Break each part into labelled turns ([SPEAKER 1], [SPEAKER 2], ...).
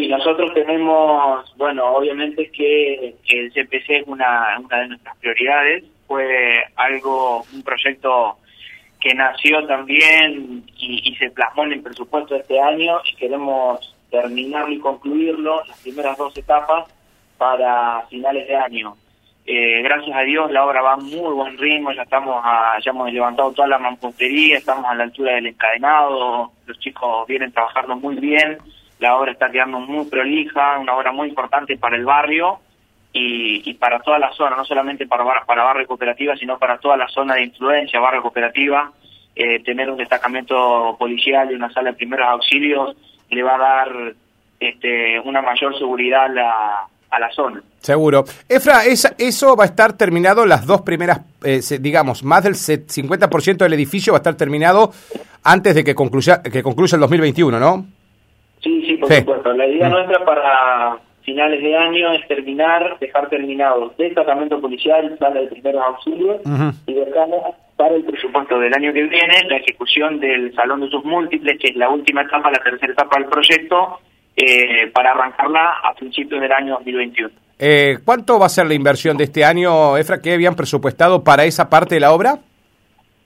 [SPEAKER 1] Sí, nosotros tenemos, bueno, obviamente que el CPC es una, una de nuestras prioridades, fue algo, un proyecto que nació también y, se plasmó en el presupuesto de este año y queremos terminarlo y concluirlo, las primeras dos etapas, para finales de año. Eh, gracias a Dios la obra va a muy buen ritmo, ya estamos ya hemos levantado toda la mampostería, estamos a la altura del encadenado, los chicos vienen trabajando muy bien, la obra está quedando muy prolija, una obra muy importante para el barrio y, para toda la zona, no solamente para, para barrio cooperativa, sino para toda la zona de influencia, barrio cooperativa, eh, tener un destacamento policial y una sala de primeros auxilios le va a dar este, una mayor seguridad a la, zona.
[SPEAKER 2] Seguro. Efra, eso va a estar terminado las dos primeras, eh, digamos, más del 50% del edificio va a estar terminado antes de que concluya, que concluya el 2021, ¿no?
[SPEAKER 1] Sí, por supuesto. La idea mm. nuestra para finales de año es terminar, dejar terminado destacamento policial, sala de primeros auxilios y dejar para el presupuesto del año que viene la ejecución del Salón de sus múltiples, que es la última etapa, la tercera etapa del proyecto, eh, para arrancarla a principios del año 2021.
[SPEAKER 2] Eh, ¿Cuánto va a ser la inversión de este año, Efra, que habían presupuestado para esa parte de la obra?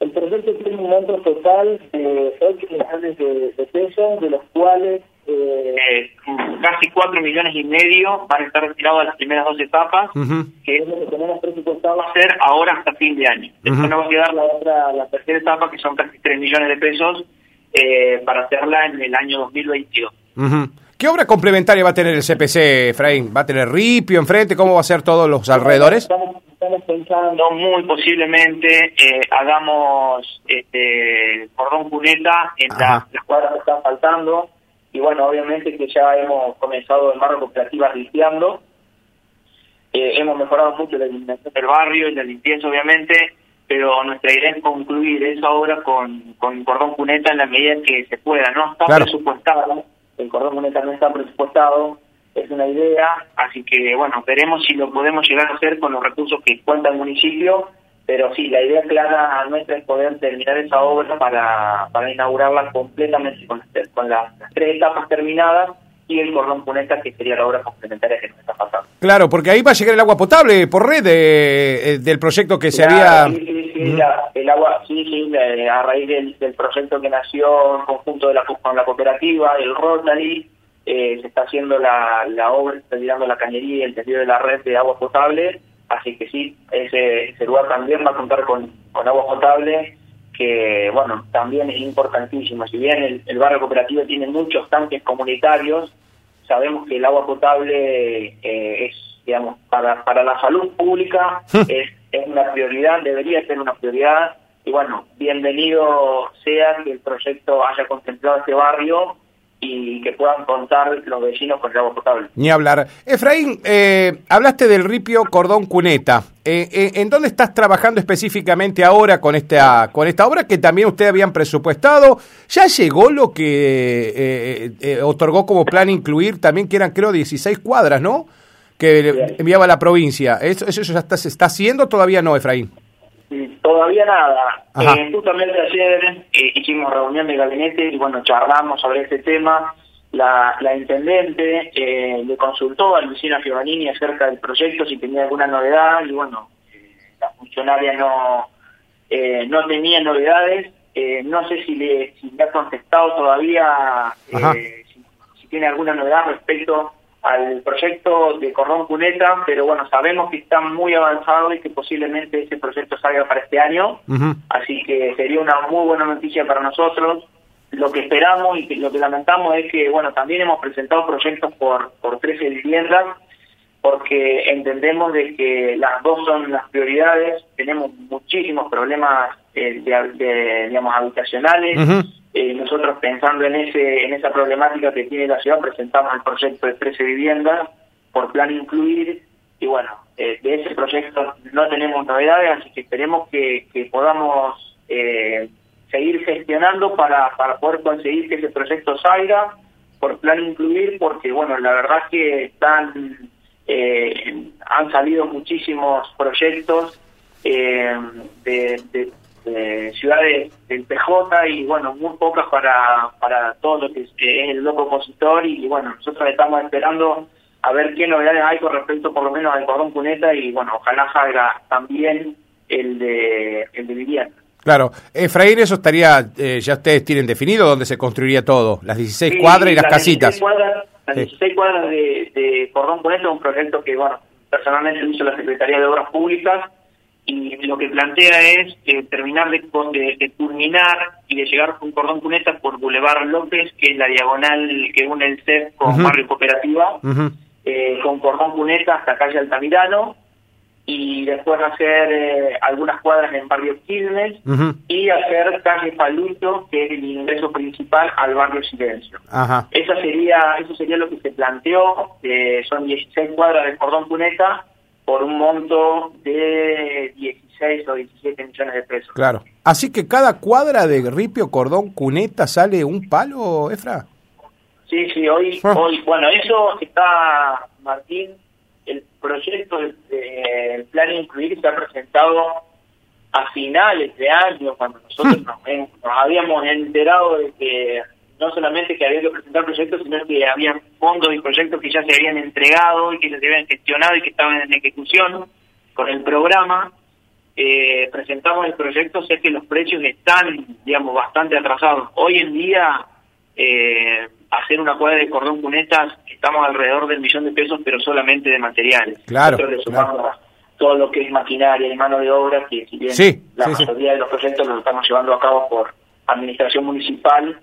[SPEAKER 1] El proyecto tiene un monto total de 8 millones de, pesos, de los cuales eh, casi 4 millones y medio van a estar retirados a las primeras dos etapas, que es lo que tenemos presupuestado hacer ahora hasta fin de año. Después nos va a quedar la otra, la tercera etapa, que son casi 3 millones de pesos, eh, para hacerla en el año 2022.
[SPEAKER 2] ¿Qué obra complementaria va a tener el CPC, Efraín? ¿Va a tener ripio enfrente? ¿Cómo va a ser todos los alrededores?
[SPEAKER 1] Estamos, pensando muy posiblemente eh, hagamos este cordón cuneta en las cuadras que están faltando y bueno, obviamente que ya hemos comenzado en barrio cooperativa limpiando, eh, hemos mejorado mucho la iluminación del barrio y la limpieza obviamente, pero nuestra idea es concluir esa obra con, con cordón cuneta en la medida que se pueda, no está presupuestado el cordón monetario no está presupuestado, es una idea, así que bueno, veremos si lo podemos llegar a hacer con los recursos que cuenta el municipio, pero sí, la idea clara nuestra es poder terminar esa obra para, para inaugurarla completamente con, con las, tres etapas terminadas y el cordón cuneta que sería la obra complementaria que nos está pasando.
[SPEAKER 2] Claro, porque ahí va a llegar el agua potable por red de, eh, del proyecto que se había...
[SPEAKER 1] Sí, el agua, sí, sí, a raíz del, proyecto que nació en conjunto de la, con la cooperativa, el Rotary, eh, se está haciendo la, la obra, se está tirando la cañería y el tendido de la red de agua potable, así que sí, ese, ese lugar también va a contar con, con agua potable, que bueno, también es importantísimo. Si bien el, barrio cooperativo tiene muchos tanques comunitarios, sabemos que el agua potable eh, es, digamos, para, para la salud pública es es una prioridad, debería ser una prioridad. Y bueno, bienvenido sea que el proyecto haya contemplado este barrio y que puedan contar los vecinos con el agua potable.
[SPEAKER 2] Ni hablar. Efraín, eh, hablaste del ripio Cordón Cuneta. Eh, eh, ¿En dónde estás trabajando específicamente ahora con esta, con esta obra que también ustedes habían presupuestado? ¿Ya llegó lo que otorgó como plan incluir también, que eran creo 16 cuadras, ¿no? que enviaba a la provincia. ¿Eso, eso ya está, se está haciendo todavía no, Efraín?
[SPEAKER 1] Todavía nada. Eh, justamente ayer eh, hicimos reunión de gabinete y bueno, charlamos sobre este tema. La, la intendente eh, le consultó a Lucina Giovannini acerca del proyecto si tenía alguna novedad y bueno, la funcionaria no, no tenía novedades. no sé si le, si le ha contestado todavía si, si, tiene alguna novedad respecto al proyecto de Cordón Cuneta, pero bueno, sabemos que está muy avanzado y que posiblemente ese proyecto salga para este año, así que sería una muy buena noticia para nosotros. Lo que esperamos y lo que lamentamos es que, bueno, también hemos presentado proyectos por, por 13 viviendas, porque entendemos de que las dos son las prioridades, tenemos muchísimos problemas eh, de, digamos, habitacionales, eh, nosotros pensando en ese en esa problemática que tiene la ciudad presentamos el proyecto de 13 viviendas por plan incluir y bueno, eh, de ese proyecto no tenemos novedades, así que esperemos que, podamos eh, seguir gestionando para, para poder conseguir que ese proyecto salga por plan incluir, porque bueno, la verdad es que están han salido muchísimos proyectos de ciudades del PJ y bueno, muy pocas para, para todo lo que es, el loco opositor y bueno, nosotros estamos esperando a ver qué novedades hay con respecto por lo menos al cordón cuneta y bueno, ojalá salga también el de, el de vivienda.
[SPEAKER 2] Claro, Efraín, eso estaría, eh, ya ustedes tienen definido dónde se construiría todo, las 16 cuadras y las, casitas.
[SPEAKER 1] las 16 cuadras de, de Cordón Cuneta es un proyecto que, bueno, personalmente lo hizo la Secretaría de Obras Públicas y lo que plantea es eh, terminar de, de, culminar y de llegar con Cordón Cuneta por Boulevard López, que es la diagonal que une el CEF con Barrio Cooperativa, eh, con Cordón Cuneta hasta calle Altamirano, y después hacer eh, algunas cuadras en barrio Quilmes y hacer calle Paluto, que es el ingreso principal al barrio Silencio. Esa sería, eso sería lo que se planteó, son 16 cuadras de cordón cuneta por un monto de 16 o 17 millones de pesos.
[SPEAKER 2] Claro. Así que cada cuadra de ripio cordón cuneta sale un palo, Efra.
[SPEAKER 1] Sí, sí, hoy, ah. hoy, bueno, eso está, Martín, el proyecto del plan incluir se ha presentado a finales de año, cuando nosotros hmm. nos, habíamos enterado de que no solamente que había que presentar proyectos, sino que había fondos y proyectos que ya se habían entregado y que se habían gestionado y que estaban en ejecución con el programa. Eh, presentamos el proyecto, sé que los precios están, digamos, bastante atrasados. Hoy en día, eh, hacer una cuadra de cordón cunetas, estamos alrededor del millón de pesos, pero solamente de materiales.
[SPEAKER 2] Claro.
[SPEAKER 1] todo lo que es maquinaria y mano de obra, que si bien la mayoría de los proyectos los estamos llevando a cabo por administración municipal,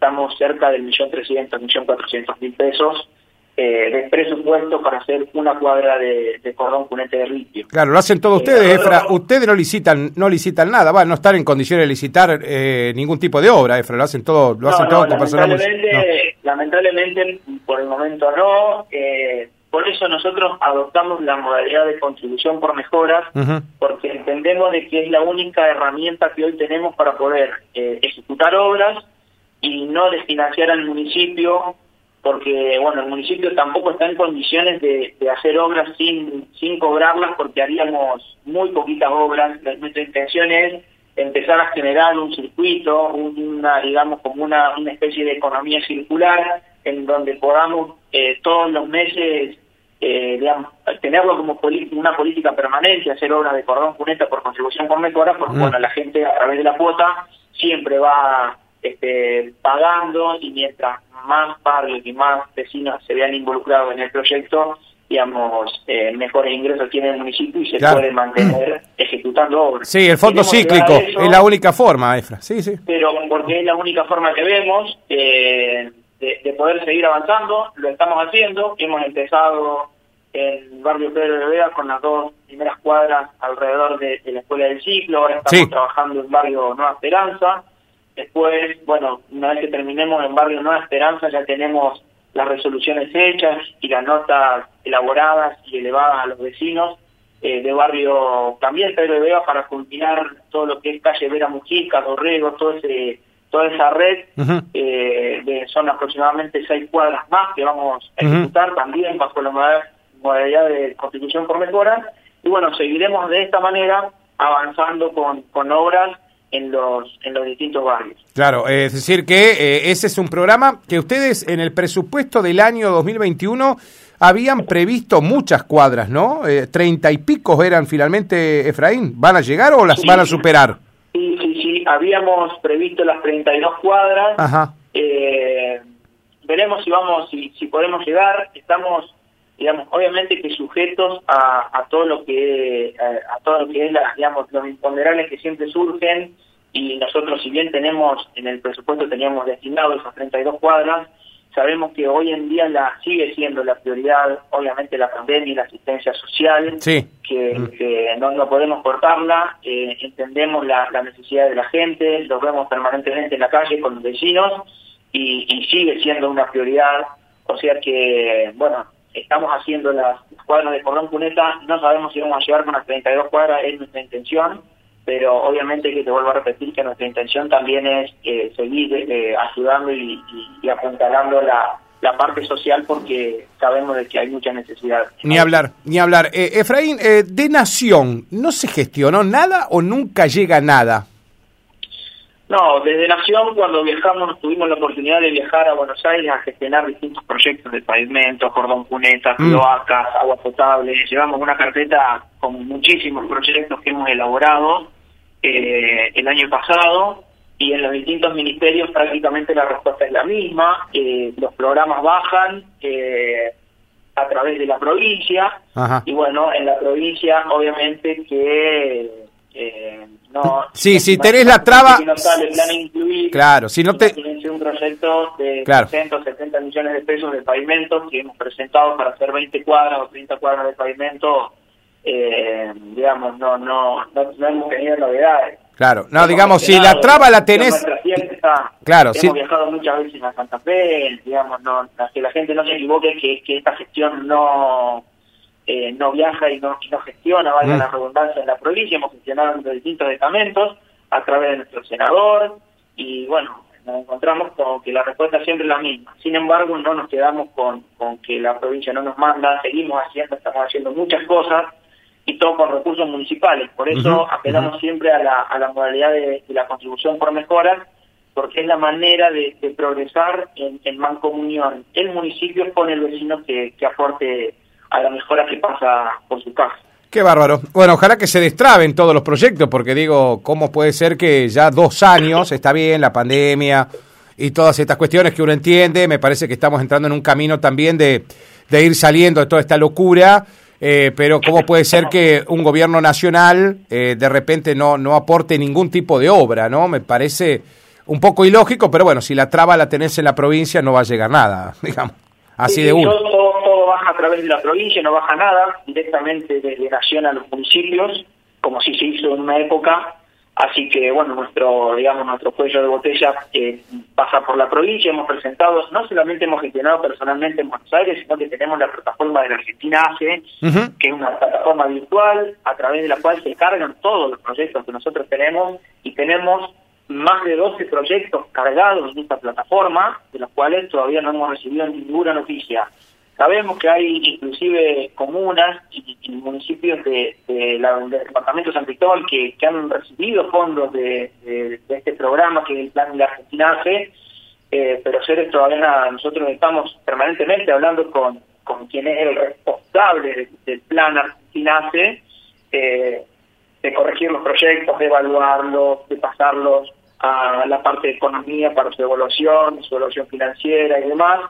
[SPEAKER 1] estamos cerca del millón trescientos, millón cuatrocientos mil pesos eh, de presupuesto para hacer una cuadra de, cordón cunete de litio.
[SPEAKER 2] Claro, lo hacen todos ustedes, eh, Efra. Ustedes no licitan, no licitan nada, va, no estar en condiciones de licitar eh, ningún tipo de obra, Efra. Lo hacen todo, lo hacen todo con
[SPEAKER 1] lamentablemente, lamentablemente, por el momento no. por eso nosotros adoptamos la modalidad de contribución por mejoras, porque entendemos de que es la única herramienta que hoy tenemos para poder ejecutar obras y no desfinanciar al municipio porque bueno el municipio tampoco está en condiciones de, hacer obras sin sin cobrarlas porque haríamos muy poquitas obras nuestra intención es empezar a generar un circuito una digamos como una, una especie de economía circular en donde podamos eh, todos los meses eh, digamos, tenerlo como una política permanente, hacer obras de cordón cuneta por contribución por mejora, porque mm. bueno, la gente a través de la cuota siempre va este, pagando y mientras más barrios y más vecinos se vean involucrados en el proyecto, digamos, eh, mejores ingresos tiene el municipio y se puede mantener ejecutando obras.
[SPEAKER 2] Sí, el fondo cíclico es la única forma, Efra. Sí, sí.
[SPEAKER 1] Pero porque es la única forma que vemos eh, de, poder seguir avanzando, lo estamos haciendo. Hemos empezado en el barrio Pedro de Vega con las dos primeras cuadras alrededor de, la Escuela del Ciclo. Ahora estamos trabajando en barrio Nueva Esperanza. Después, bueno, una vez que terminemos en Barrio Nueva Esperanza ya tenemos las resoluciones hechas y las notas elaboradas y elevadas a los vecinos eh, de barrio también Pedro de Vega para culminar todo lo que es calle Vera Mujica, Dorrego, todo ese, toda esa red, eh, de, son aproximadamente seis cuadras más que vamos a ejecutar también bajo la modalidad de constitución por mejora. Y bueno, seguiremos de esta manera avanzando con, con obras en los, en los distintos barrios.
[SPEAKER 2] Claro, es decir que eh, ese es un programa que ustedes en el presupuesto del año 2021 habían previsto muchas cuadras, ¿no? Eh, treinta y pico eran finalmente, Efraín. ¿Van a llegar o las van a superar?
[SPEAKER 1] Sí, sí, sí. Habíamos previsto las 32 cuadras. Ajá. Eh, veremos si vamos, si, si podemos llegar. Estamos digamos, obviamente que sujetos a, a todo lo que a, todo lo que es la, digamos, los imponderables que siempre surgen y nosotros si bien tenemos en el presupuesto teníamos destinado esas 32 cuadras, sabemos que hoy en día la sigue siendo la prioridad, obviamente la pandemia y la asistencia social, que, mm. que, no, no podemos cortarla, eh, entendemos la, la, necesidad de la gente, lo vemos permanentemente en la calle con los vecinos y, y sigue siendo una prioridad, o sea que, bueno, estamos haciendo las cuadras de cordón cuneta, no sabemos si vamos a llegar con las 32 cuadras, es nuestra intención, pero obviamente que te vuelvo a repetir que nuestra intención también es eh, seguir eh, ayudando y, y, apuntalando la, la parte social porque sabemos de que hay mucha necesidad.
[SPEAKER 2] Ni hablar, ni hablar. Eh, Efraín, eh, de Nación, ¿no se gestionó nada o nunca llega nada?
[SPEAKER 1] No, desde Nación cuando viajamos tuvimos la oportunidad de viajar a Buenos Aires a gestionar distintos proyectos de pavimento, cordón cuneta, mm. cloacas, agua potable. Llevamos una carpeta con muchísimos proyectos que hemos elaborado eh, el año pasado y en los distintos ministerios prácticamente la respuesta es la misma. Eh, los programas bajan eh, a través de la provincia y bueno, en la provincia obviamente que.
[SPEAKER 2] Sí, si tenés la traba...
[SPEAKER 1] Si no sale plan incluir,
[SPEAKER 2] claro, si no te...
[SPEAKER 1] un proyecto de claro. 170 millones de pesos de pavimento que hemos presentado para hacer 20 cuadras o 30 cuadras de pavimento, eh, digamos, no, no, no, no hemos tenido novedades.
[SPEAKER 2] Claro, no, digamos, si la traba la tenés...
[SPEAKER 1] claro, hemos viajado muchas veces a Santa Fe, digamos, no, que la gente no se equivoque que, que esta gestión no eh, no viaja y no, no gestiona, valga mm. la redundancia, en la provincia, hemos gestionado en distintos estamentos a través de nuestro senador y bueno, nos encontramos con que la respuesta siempre es la misma. Sin embargo, no nos quedamos con, con que la provincia no nos manda, seguimos haciendo, estamos haciendo muchas cosas y todo con recursos municipales. Por eso apelamos siempre a la, a la modalidad de, la contribución por mejoras, porque es la manera de, progresar en, en, mancomunión el municipio con el vecino que, que aporte a la mejora que pasa por su casa.
[SPEAKER 2] Qué bárbaro. Bueno, ojalá que se destraben todos los proyectos, porque digo, ¿cómo puede ser que ya dos años, está bien, la pandemia y todas estas cuestiones que uno entiende, me parece que estamos entrando en un camino también de, de ir saliendo de toda esta locura eh, pero ¿cómo puede ser que un gobierno nacional eh, de repente no, no aporte ningún tipo de obra? no Me parece un poco ilógico, pero bueno, si la traba la tenés en la provincia no va a llegar nada, digamos, así de uno.
[SPEAKER 1] Baja a través de la provincia, no baja nada, directamente desde Nación a los municipios, como si se hizo en una época, Así que, bueno, nuestro, digamos, nuestro cuello de botella eh, pasa por la provincia. Hemos presentado, no solamente hemos gestionado personalmente en Buenos Aires, sino que tenemos la plataforma de la Argentina ACE, que es una plataforma virtual a través de la cual se cargan todos los proyectos que nosotros tenemos y tenemos más de 12 proyectos cargados en esta plataforma, de los cuales todavía no hemos recibido ninguna noticia. Sabemos que hay inclusive comunas y, municipios de, del departamento de San Cristóbal que, han recibido fondos de, este programa que es el plan de la Argentina hace, eh, pero seres todavía nada. Nosotros estamos permanentemente hablando con, con quien es el responsable del plan Argentina hace, eh, de corregir los proyectos, de evaluarlos, de pasarlos a la parte de economía para su evaluación, su evaluación financiera y demás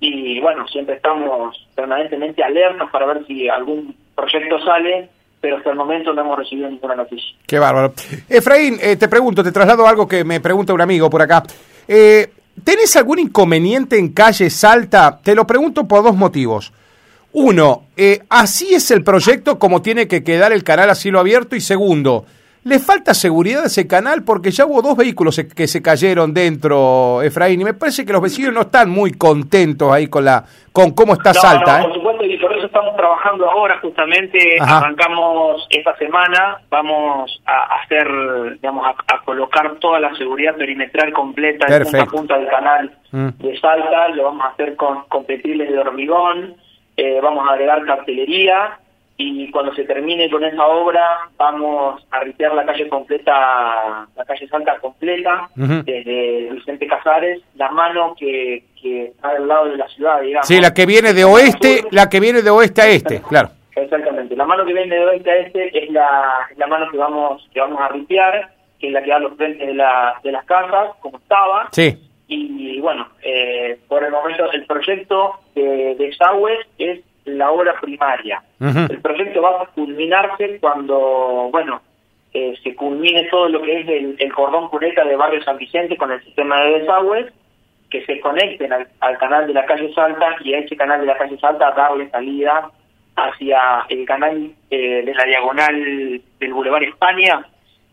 [SPEAKER 1] y bueno, siempre estamos permanentemente alertas para ver si algún proyecto sale, pero hasta el momento no hemos recibido ninguna noticia.
[SPEAKER 2] Qué bárbaro. Efraín, eh, te pregunto, te traslado algo que me pregunta un amigo por acá. Eh, ¿Tenés algún inconveniente en calle Salta? Te lo pregunto por dos motivos. Uno, eh, así es el proyecto como tiene que quedar el canal a cielo abierto y segundo, le falta seguridad a ese canal porque ya hubo dos vehículos que se cayeron dentro, Efraín, y me parece que los vecinos no están muy contentos ahí con la con cómo está Salta.
[SPEAKER 1] No, por supuesto, y por eso estamos trabajando ahora justamente, arrancamos esta semana, vamos a hacer, digamos, a, colocar toda la seguridad perimetral completa en punta punta del canal mm. de Salta, lo vamos a hacer con, con de hormigón, eh, vamos a agregar cartelería, y cuando se termine con esa obra vamos a ripear la calle completa, la calle Santa completa, desde Vicente Casares, la mano que, que está al lado de la ciudad, digamos.
[SPEAKER 2] Sí, la que viene de oeste, la que viene de oeste a este, claro.
[SPEAKER 1] Exactamente, la mano que viene de oeste a este es la, la mano que vamos que vamos a ripear, que es la que da los frentes de, la, de las casas, como estaba.
[SPEAKER 2] Sí.
[SPEAKER 1] Y, bueno, eh, por el momento el proyecto de desagües es la obra primaria. El proyecto va a culminarse cuando, bueno, eh, se culmine todo lo que es el, cordón cuneta de Barrio San Vicente con el sistema de desagües, que se conecten al, canal de la calle Salta y a ese canal de la calle Salta darle salida hacia el canal eh, de la diagonal del Boulevard España,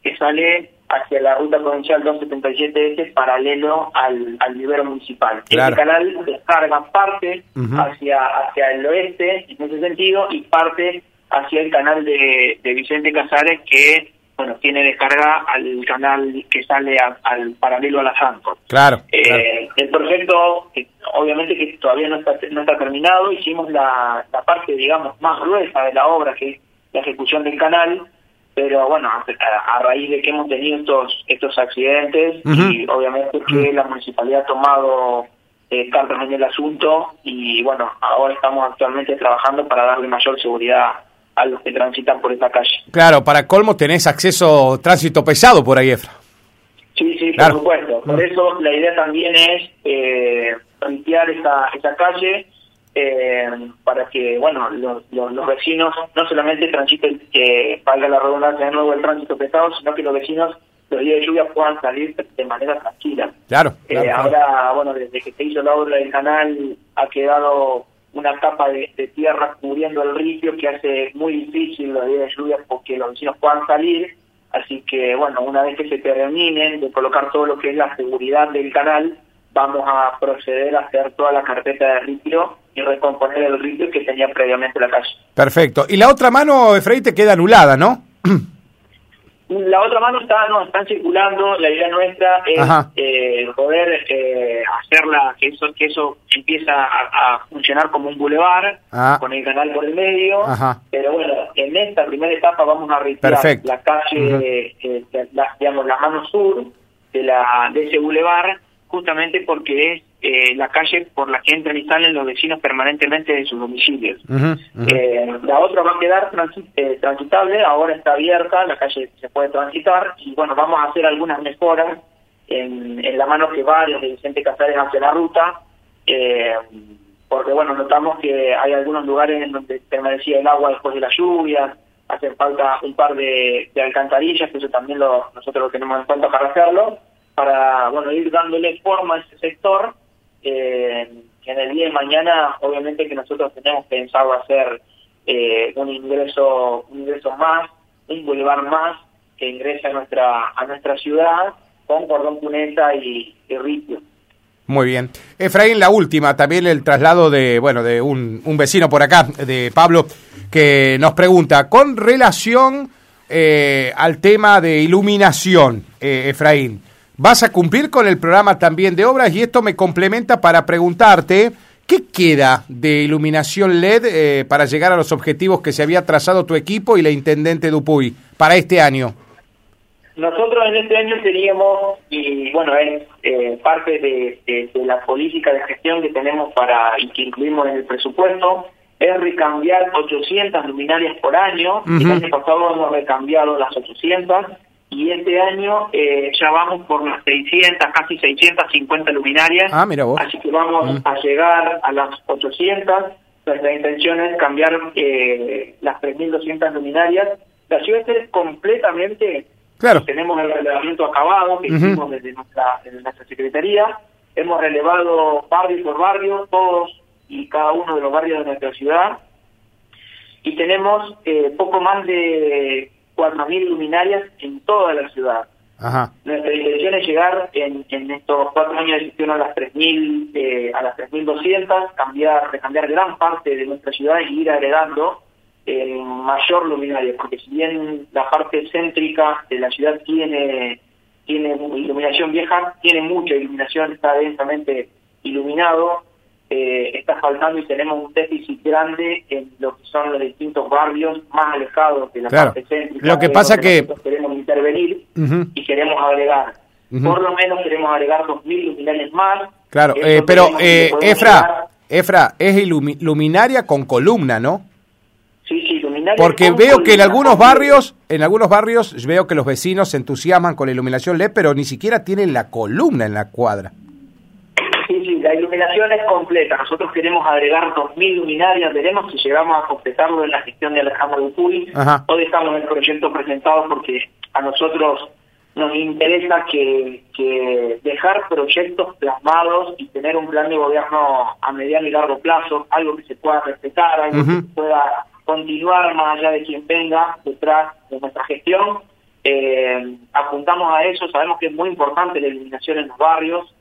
[SPEAKER 1] que sale hacia la ruta provincial 277S paralelo al, al vivero municipal. el Este canal descarga parte hacia, hacia el oeste en ese sentido y parte hacia el canal de, de Vicente Casares que bueno, tiene descarga al canal que sale al paralelo a la Santos.
[SPEAKER 2] Claro,
[SPEAKER 1] El proyecto, obviamente que todavía no está, no está terminado, hicimos la, la parte, digamos, más gruesa de la obra, que es la ejecución del canal, pero bueno, a, raíz de que hemos tenido estos estos accidentes y obviamente que la municipalidad ha tomado eh, cartas en el asunto y bueno, ahora estamos actualmente trabajando para darle mayor seguridad a los que transitan por esta calle.
[SPEAKER 2] Claro, para colmo tenés acceso, tránsito pesado por ahí, Efra.
[SPEAKER 1] Sí, sí, por supuesto. Por eso la idea también es eh, limpiar esa, esa calle eh, para que, bueno, los, los, vecinos no solamente transiten, que valga la redundancia de nuevo el tránsito pesado, sino que los vecinos los días de lluvia puedan salir de manera tranquila.
[SPEAKER 2] Claro.
[SPEAKER 1] Eh, ahora, bueno, desde que se hizo la obra del canal ha quedado una capa de, tierra cubriendo el río que hace muy difícil los días de lluvia porque los vecinos puedan salir. Así que, bueno, una vez que se terminen de colocar todo lo que es la seguridad del canal, vamos a proceder a hacer toda la carpeta de ritio y recomponer el ritio que tenía previamente la calle.
[SPEAKER 2] Perfecto. Y la otra mano, Efraín, te queda anulada, ¿no?
[SPEAKER 1] La otra mano está, no, están circulando, la idea nuestra es eh, poder eh, hacerla, que eso, que eso empieza a, funcionar como un bulevar, ah. con el canal por el medio, pero bueno, en esta primera etapa vamos a retirar la calle, eh, la, digamos, la mano sur de, la, de ese bulevar, justamente porque es eh, la calle por la que entran y salen los vecinos permanentemente de sus domicilios. Eh, la otra va a quedar eh, transitable, ahora está abierta, la calle se puede transitar y bueno, vamos a hacer algunas mejoras en, en la mano que va desde Vicente Casares hacia la ruta, porque bueno, notamos que hay algunos lugares en donde permanecía el agua después de la lluvia, hace falta un par de, de alcantarillas, que eso también lo, nosotros lo tenemos en cuenta para hacerlo, para bueno ir dándole forma a ese sector eh, en el día de mañana, obviamente que nosotros tenemos pensado hacer eh, un ingreso un ingreso más, un boulevard más que ingrese a nuestra a nuestra ciudad con cordón cuneta y, y
[SPEAKER 2] Muy bien. Efraín, la última, también el traslado de, bueno, de un, un vecino por acá, de Pablo, que nos pregunta, con relación eh, al tema de iluminación, eh, Efraín, vas a cumplir con el programa también de obras y esto me complementa para preguntarte qué queda de iluminación LED eh, para llegar a los objetivos que se había trazado tu equipo y la intendente Dupuy para este año.
[SPEAKER 1] Nosotros en este año teníamos, y bueno, es eh, parte de, la política de gestión que tenemos para y que incluimos en el presupuesto, es recambiar 800 luminarias por año. El año pasado hemos recambiado las 800 y este año eh, ya vamos por las 600, casi 650 luminarias.
[SPEAKER 2] Ah, mira vos.
[SPEAKER 1] Así que vamos mm. a llegar a las 800. Nuestra intención es cambiar eh, las 3.200 luminarias. La ciudad es completamente...
[SPEAKER 2] Claro.
[SPEAKER 1] Tenemos el relevamiento acabado que hicimos desde nuestra, desde nuestra Secretaría. Hemos relevado barrio por barrio, todos y cada uno de los barrios de nuestra ciudad. Y tenemos eh, poco más de 4.000 luminarias en toda la ciudad. Nuestra intención es llegar en, en estos cuatro años de gestión a las 3.000 eh, a las 3.200, cambiar, cambiar gran parte de nuestra ciudad y ir agregando eh, mayor luminaria, porque si bien la parte céntrica de la ciudad tiene tiene iluminación vieja, tiene mucha iluminación, está densamente iluminado, eh, está faltando y tenemos un déficit grande en lo que son los distintos barrios más alejados de la parte céntrica.
[SPEAKER 2] Lo que pasa que
[SPEAKER 1] queremos intervenir y queremos agregar. Por lo menos queremos agregar 2.000 luminarias más.
[SPEAKER 2] Claro, eh, pero eh, Efra, Efra, es luminaria con columna, ¿no?
[SPEAKER 1] Sí, sí, luminaria
[SPEAKER 2] Porque veo que en algunos barrios, en algunos barrios veo que los vecinos se entusiasman con la iluminación LED, pero ni siquiera tienen la columna en la cuadra.
[SPEAKER 1] La iluminación es completa. Nosotros queremos agregar 2.000 luminarias, veremos si llegamos a completarlo en la gestión de Alejandro Dupuy. Hoy estamos en el proyecto presentado porque a nosotros nos interesa que, que dejar proyectos plasmados y tener un plan de gobierno a mediano y largo plazo, algo que se pueda respetar, algo que pueda continuar más allá de quien venga detrás de nuestra gestión. Eh, apuntamos a eso, sabemos que es muy importante la iluminación en los barrios,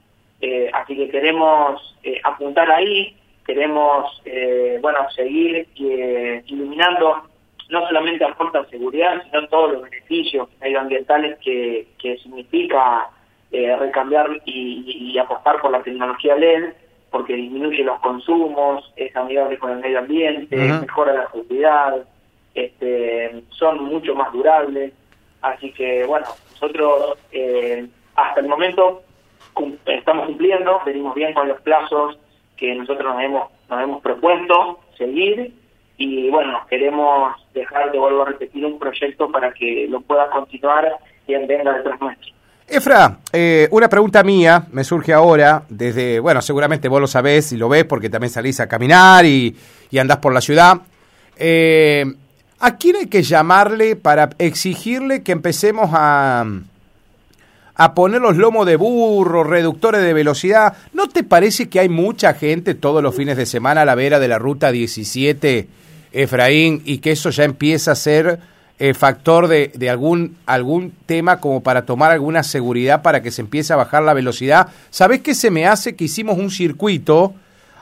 [SPEAKER 1] eh, así que queremos eh, apuntar ahí, queremos, eh, bueno, seguir iluminando no solamente aporta seguridad, sino todos los beneficios medioambientales que, que significa eh, recambiar y, apostar por la tecnología LED, porque disminuye los consumos, es amigable con el medio ambiente, mejora la seguridad, este, son mucho más durables. Así que, bueno, nosotros eh, hasta el momento estamos cumpliendo, venimos bien con los plazos que nosotros nos hemos, nos hemos propuesto seguir y bueno, queremos dejar de vuelvo a repetir un proyecto para que lo pueda continuar y venga detrás nuestro.
[SPEAKER 2] Efra, eh, una pregunta mía me surge ahora, desde, bueno, seguramente vos lo sabés y lo ves porque también salís a caminar y, y andás por la ciudad. Eh, ¿A quién hay que llamarle para exigirle que empecemos a, a poner los lomos de burro, reductores de velocidad? ¿No te parece que hay mucha gente todos los fines de semana a la vera de la ruta 17, Efraín, y que eso ya empieza a ser eh, factor de, de, algún, algún tema como para tomar alguna seguridad para que se empiece a bajar la velocidad. ¿Sabés qué se me hace? Que hicimos un circuito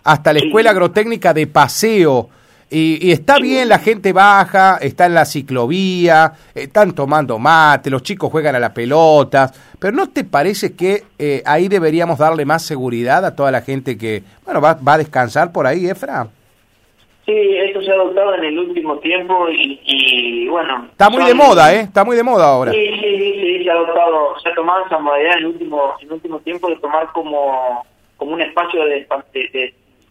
[SPEAKER 2] hasta la escuela agrotécnica de paseo. Y, está bien, la gente baja, está en la ciclovía, están tomando mate, los chicos juegan a la pelota, pero ¿no te parece que eh, ahí deberíamos darle más seguridad a toda la gente que, bueno, va, va a descansar por ahí, Efra?
[SPEAKER 1] Sí, esto se ha adoptado en el último tiempo y, bueno...
[SPEAKER 2] Está muy de moda, ¿eh? Está muy de moda ahora.
[SPEAKER 1] Sí, sí, sí, se ha adoptado, se ha tomado esa modalidad en el último, en el último tiempo de tomar como, como un espacio de,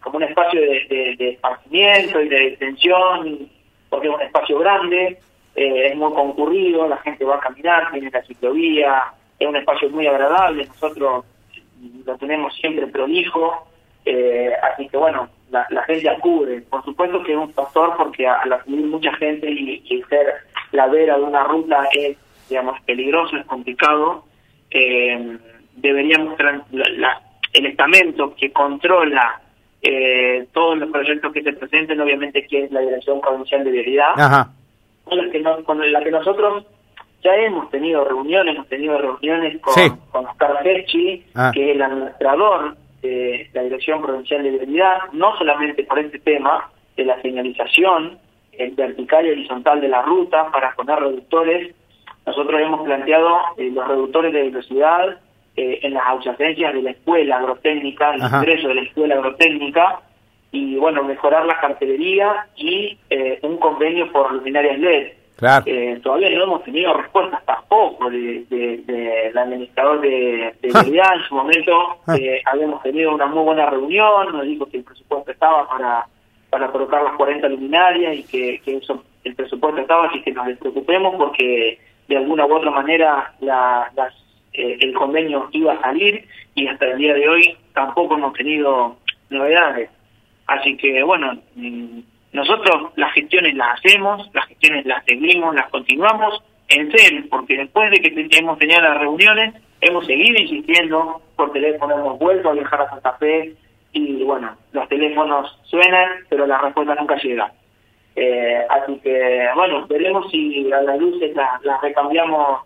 [SPEAKER 1] como un espacio de, de, esparcimiento y de detención, porque es un espacio grande, eh, es muy concurrido, la gente va a caminar, tiene la ciclovía, es un espacio muy agradable, nosotros lo tenemos siempre prolijo, eh, así que bueno, la, gente acude. Por supuesto que es un factor porque al acudir mucha gente y, ser la vera de una ruta es, digamos, peligroso, es complicado, eh, deberíamos, la, el estamento que controla eh, todos los proyectos que se presenten, obviamente que es la Dirección Provincial de Vialidad, Con, la que con la que nosotros ya hemos tenido reuniones, hemos tenido reuniones con, con Oscar Ferchi, ah. que es el administrador de la Dirección Provincial de Vialidad, no solamente por este tema de la señalización el vertical y horizontal de la ruta para poner reductores. Nosotros hemos planteado eh, los reductores de velocidad eh, en las adyacencias de la escuela agrotécnica, el ingreso de la escuela agrotécnica, y bueno, mejorar la cartelería y eh, un convenio por luminarias LED. Eh, todavía no hemos tenido respuestas tampoco de, del administrador de, de en su momento ah. eh, habíamos tenido una muy buena reunión, nos dijo que el presupuesto estaba para, para colocar las 40 luminarias y que, que eso, el presupuesto estaba, así que nos despreocupemos porque de alguna u otra manera la, las, eh, el convenio iba a salir y hasta el día de hoy tampoco hemos tenido novedades. Así que bueno, mm, nosotros las gestiones las hacemos, las gestiones las seguimos, las continuamos en serio, porque después de que hemos tenido las reuniones, hemos seguido insistiendo por teléfono, hemos vuelto a viajar a Santa Fe y bueno, los teléfonos suenan, pero la respuesta nunca llega. Eh, así que bueno, veremos si a las luces las, las recambiamos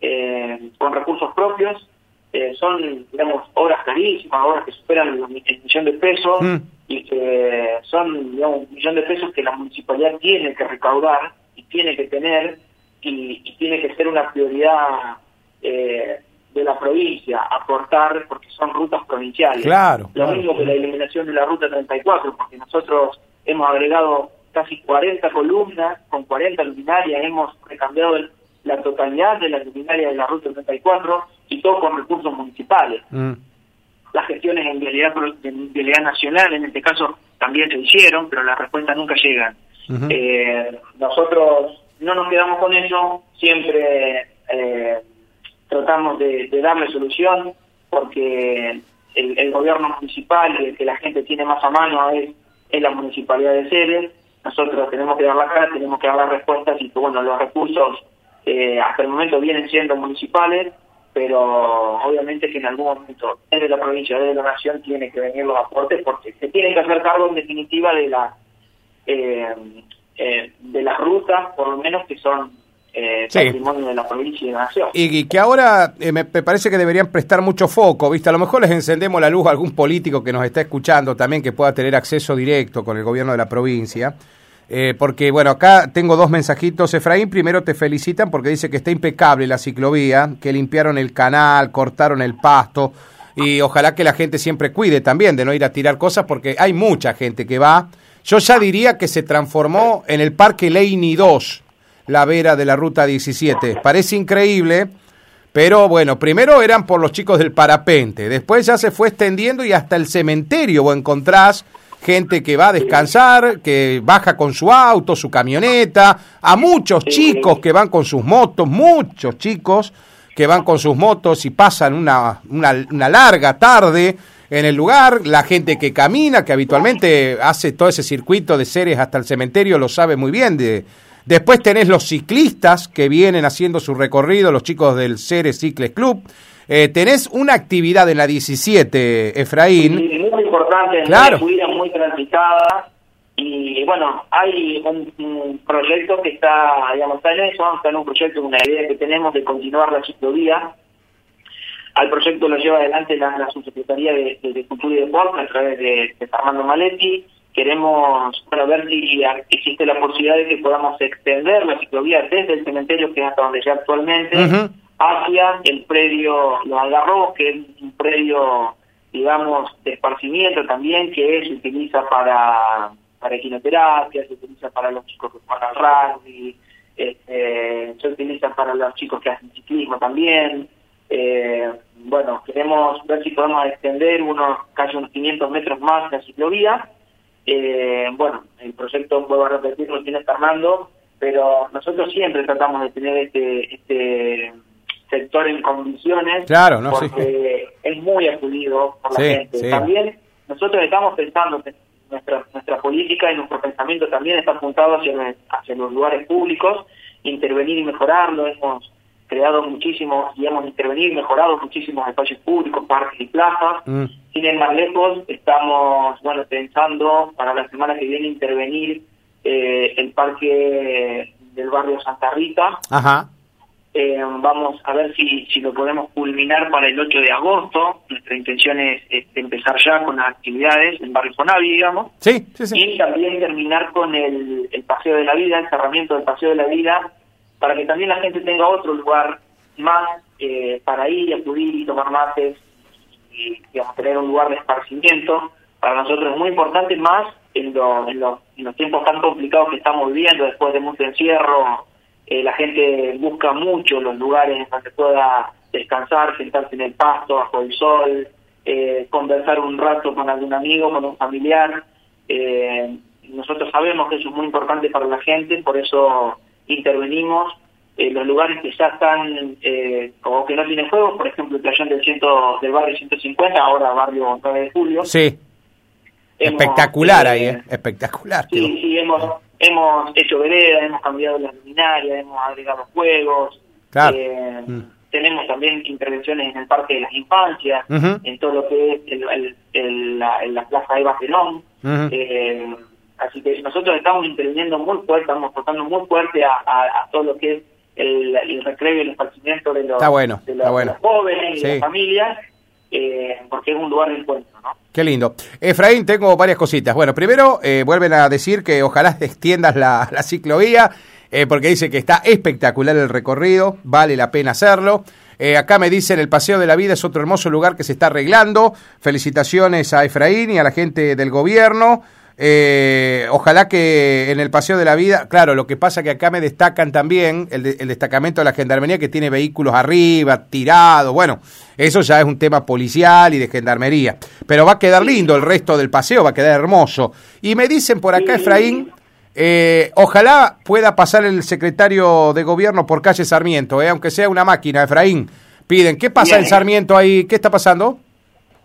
[SPEAKER 1] eh, con recursos propios. Eh, son, digamos, obras carísimas, obras que superan el, millón de pesos. Mm y que son un millón de pesos que la municipalidad tiene que recaudar y tiene que tener y, tiene que ser una prioridad eh, de la provincia, aportar, porque son rutas provinciales.
[SPEAKER 2] Claro.
[SPEAKER 1] Lo mismo que la eliminación de la ruta 34, porque nosotros hemos agregado casi 40 columnas, con 40 luminarias, hemos recambiado la totalidad de las luminarias de la ruta 34 y todo con recursos municipales. Mm las gestiones en vialidad, en vialidad nacional, en este caso, también se hicieron, pero las respuestas nunca llegan. eh, nosotros no nos quedamos con eso, siempre eh, tratamos de, darle solución, porque el, gobierno municipal, el que la gente tiene más a mano es, es la municipalidad de Ceres. Nosotros tenemos que dar la cara, tenemos que dar las respuestas y que, bueno, los recursos eh, hasta el momento vienen siendo municipales pero obviamente que en algún momento desde la provincia, desde la nación, tiene que venir los aportes porque se tienen que hacer cargo en definitiva de la eh, eh, de las rutas, por lo menos que son eh, patrimonio de la provincia y de la nación.
[SPEAKER 2] Y, que ahora eh, me, parece que deberían prestar mucho foco, ¿viste? A lo mejor les encendemos la luz a algún político que nos está escuchando también que pueda tener acceso directo con el gobierno de la provincia. Eh, porque, bueno, acá tengo dos mensajitos. Efraín, primero te felicitan porque dice que está impecable la ciclovía, que limpiaron el canal, cortaron el pasto. Y ojalá que la gente siempre cuide también de no ir a tirar cosas porque hay mucha gente que va. Yo ya diría que se transformó en el Parque Leini 2, la vera de la Ruta 17. Parece increíble, pero bueno, primero eran por los chicos del parapente, después ya se fue extendiendo y hasta el cementerio vos encontrás gente que va a descansar, que baja con su auto, su camioneta, a muchos chicos que van con sus motos, muchos chicos que van con sus motos y pasan una, una, larga tarde en el lugar, la gente que camina, que habitualmente hace todo ese circuito de seres hasta el cementerio, lo sabe muy bien. De, después tenés los ciclistas que vienen haciendo su recorrido, los chicos del Ceres Cicles Club. Eh, tenés una actividad en la 17, Efraín.
[SPEAKER 1] Muy importante, claro. muy, muy transitada. Y bueno, hay un, proyecto que está, digamos, está en eso, está en un proyecto, una idea que tenemos de continuar la ciclovía. Al proyecto lo lleva adelante la, Subsecretaría de, Cultura y Deporte a través de, de Fernando Maletti. Queremos bueno, ver si existe la posibilidad de que podamos extender la ciclovía desde el cementerio, que es hasta donde ya actualmente, hacia el predio Los Algarrobos, que es un predio, digamos, de esparcimiento también, que se utiliza para, para equinoterapia, se utiliza para los chicos que juegan rugby, este, se utiliza para los chicos que hacen ciclismo también. Eh, bueno, queremos ver si podemos extender unos casi unos 500 metros más la ciclovía. Eh, bueno, el proyecto, vuelvo a repetir, lo tiene Fernando, pero nosotros siempre tratamos de tener este, este sector en condiciones
[SPEAKER 2] claro, no,
[SPEAKER 1] porque es muy acudido por la gente. También nosotros estamos pensando nuestra nuestra política y nuestro pensamiento también está apuntado hacia, hacia los lugares públicos, intervenir y mejorarlo. Hemos creado muchísimos y hemos intervenido y mejorado muchísimos espacios públicos, parques y plazas. Mm. Sin ir más lejos, estamos bueno pensando para la semana que viene intervenir eh, el parque del barrio Santa Rita.
[SPEAKER 2] Ajá
[SPEAKER 1] eh, vamos a ver si, si lo podemos culminar para el 8 de agosto. Nuestra intención es, empezar ya con las actividades en Barrio Fonavi, digamos.
[SPEAKER 2] Sí, sí, sí.
[SPEAKER 1] Y también terminar con el, el Paseo de la Vida, el cerramiento del Paseo de la Vida, para que también la gente tenga otro lugar más eh, para ir, acudir y tomar mates y digamos, tener un lugar de esparcimiento. Para nosotros es muy importante, más en, lo, en, en los tiempos tan complicados que estamos viviendo después de mucho encierro eh, la gente busca mucho los lugares donde pueda descansar, sentarse en el pasto, bajo el sol, eh, conversar un rato con algún amigo, con un familiar. Eh, nosotros sabemos que eso es muy importante para la gente, por eso intervenimos. los lugares que ya están, como que no tienen fuego, por ejemplo, el playón del, ciento, del barrio 150, ahora barrio 9 de julio.
[SPEAKER 2] Sí. Espectacular ahí, espectacular.
[SPEAKER 1] Sí, sí, hemos hemos hecho vereda, hemos cambiado las luminarias, hemos agregado juegos. Eh, mm. Tenemos también intervenciones en el Parque de las Infancias, en todo lo que es el, el, la, la, Plaza Eva Perón. eh, así que nosotros estamos interviniendo muy fuerte, estamos aportando muy fuerte a, a, todo lo que es el, recreo y el esparcimiento de los,
[SPEAKER 2] bueno,
[SPEAKER 1] de los, jóvenes y de las familias, eh, porque es un lugar de encuentro, ¿no?
[SPEAKER 2] Qué lindo. Efraín, tengo varias cositas. Bueno, primero, eh, vuelven a decir que ojalá extiendas la, la ciclovía, eh, porque dice que está espectacular el recorrido, vale la pena hacerlo. Eh, acá me dicen el Paseo de la Vida es otro hermoso lugar que se está arreglando. Felicitaciones a Efraín y a la gente del gobierno. Eh, ojalá que en el Paseo de la Vida, claro, lo que pasa que acá me destacan también el, destacamento de la Gendarmería que tiene vehículos arriba, tirados, bueno, eso ya es un tema policial y de Gendarmería, pero va a quedar lindo el resto del paseo, va a quedar hermoso. Y me dicen por acá, Efraín, eh, ojalá pueda pasar el secretario de gobierno por calle Sarmiento, eh, aunque sea una máquina, Efraín. Piden, ¿qué pasa en Sarmiento ahí? ¿Qué está pasando?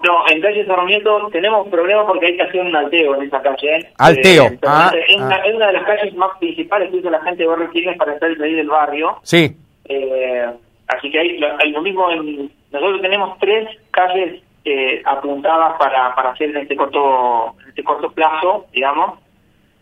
[SPEAKER 1] No, en calle Sarmiento tenemos problemas porque hay que hacer un alteo en esa calle. ¿eh?
[SPEAKER 2] Alteo.
[SPEAKER 1] Eh, ah, es, una, ah. una, de las calles más principales que usa la gente de Barrio Quilmes para estar ahí del barrio.
[SPEAKER 2] Sí.
[SPEAKER 1] Eh, así que hay, hay, lo mismo en... Nosotros tenemos tres calles eh, apuntadas para, para hacer en este corto, en este corto plazo, digamos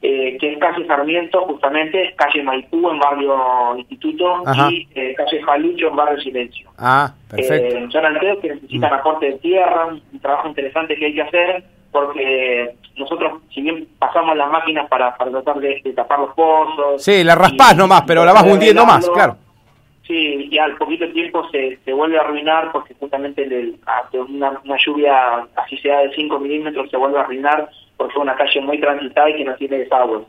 [SPEAKER 1] eh, que es calle Sarmiento, justamente, calle Maipú en barrio Instituto y eh, calle Jalucho en barrio Silencio.
[SPEAKER 2] Ah, perfecto.
[SPEAKER 1] Eh, son aldeos que necesitan mm. aporte de tierra, un, trabajo interesante que hay que hacer porque nosotros, si bien pasamos las máquinas para, para tratar de, tapar los pozos...
[SPEAKER 2] Sí, la raspás nomás, pero la vas hundiendo más, claro.
[SPEAKER 1] Sí, y al poquito tiempo se, se vuelve a arruinar porque justamente el, una, una, lluvia, así sea de 5 milímetros, se vuelve a arruinar porque es una calle muy transitada y que no tiene desagüe.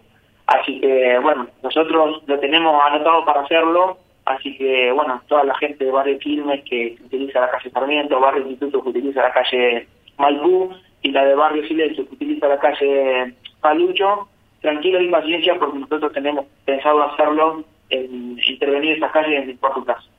[SPEAKER 1] Así que, bueno, nosotros lo tenemos anotado para hacerlo, así que, bueno, toda la gente de Barrio Quilmes que utiliza la calle Sarmiento, Barrio Instituto que utiliza la calle Malbú y la de Barrio Silencio que utiliza la calle Palucho, tranquilo y paciencia porque nosotros tenemos pensado hacerlo en intervenir en esas calles en cuatro casos.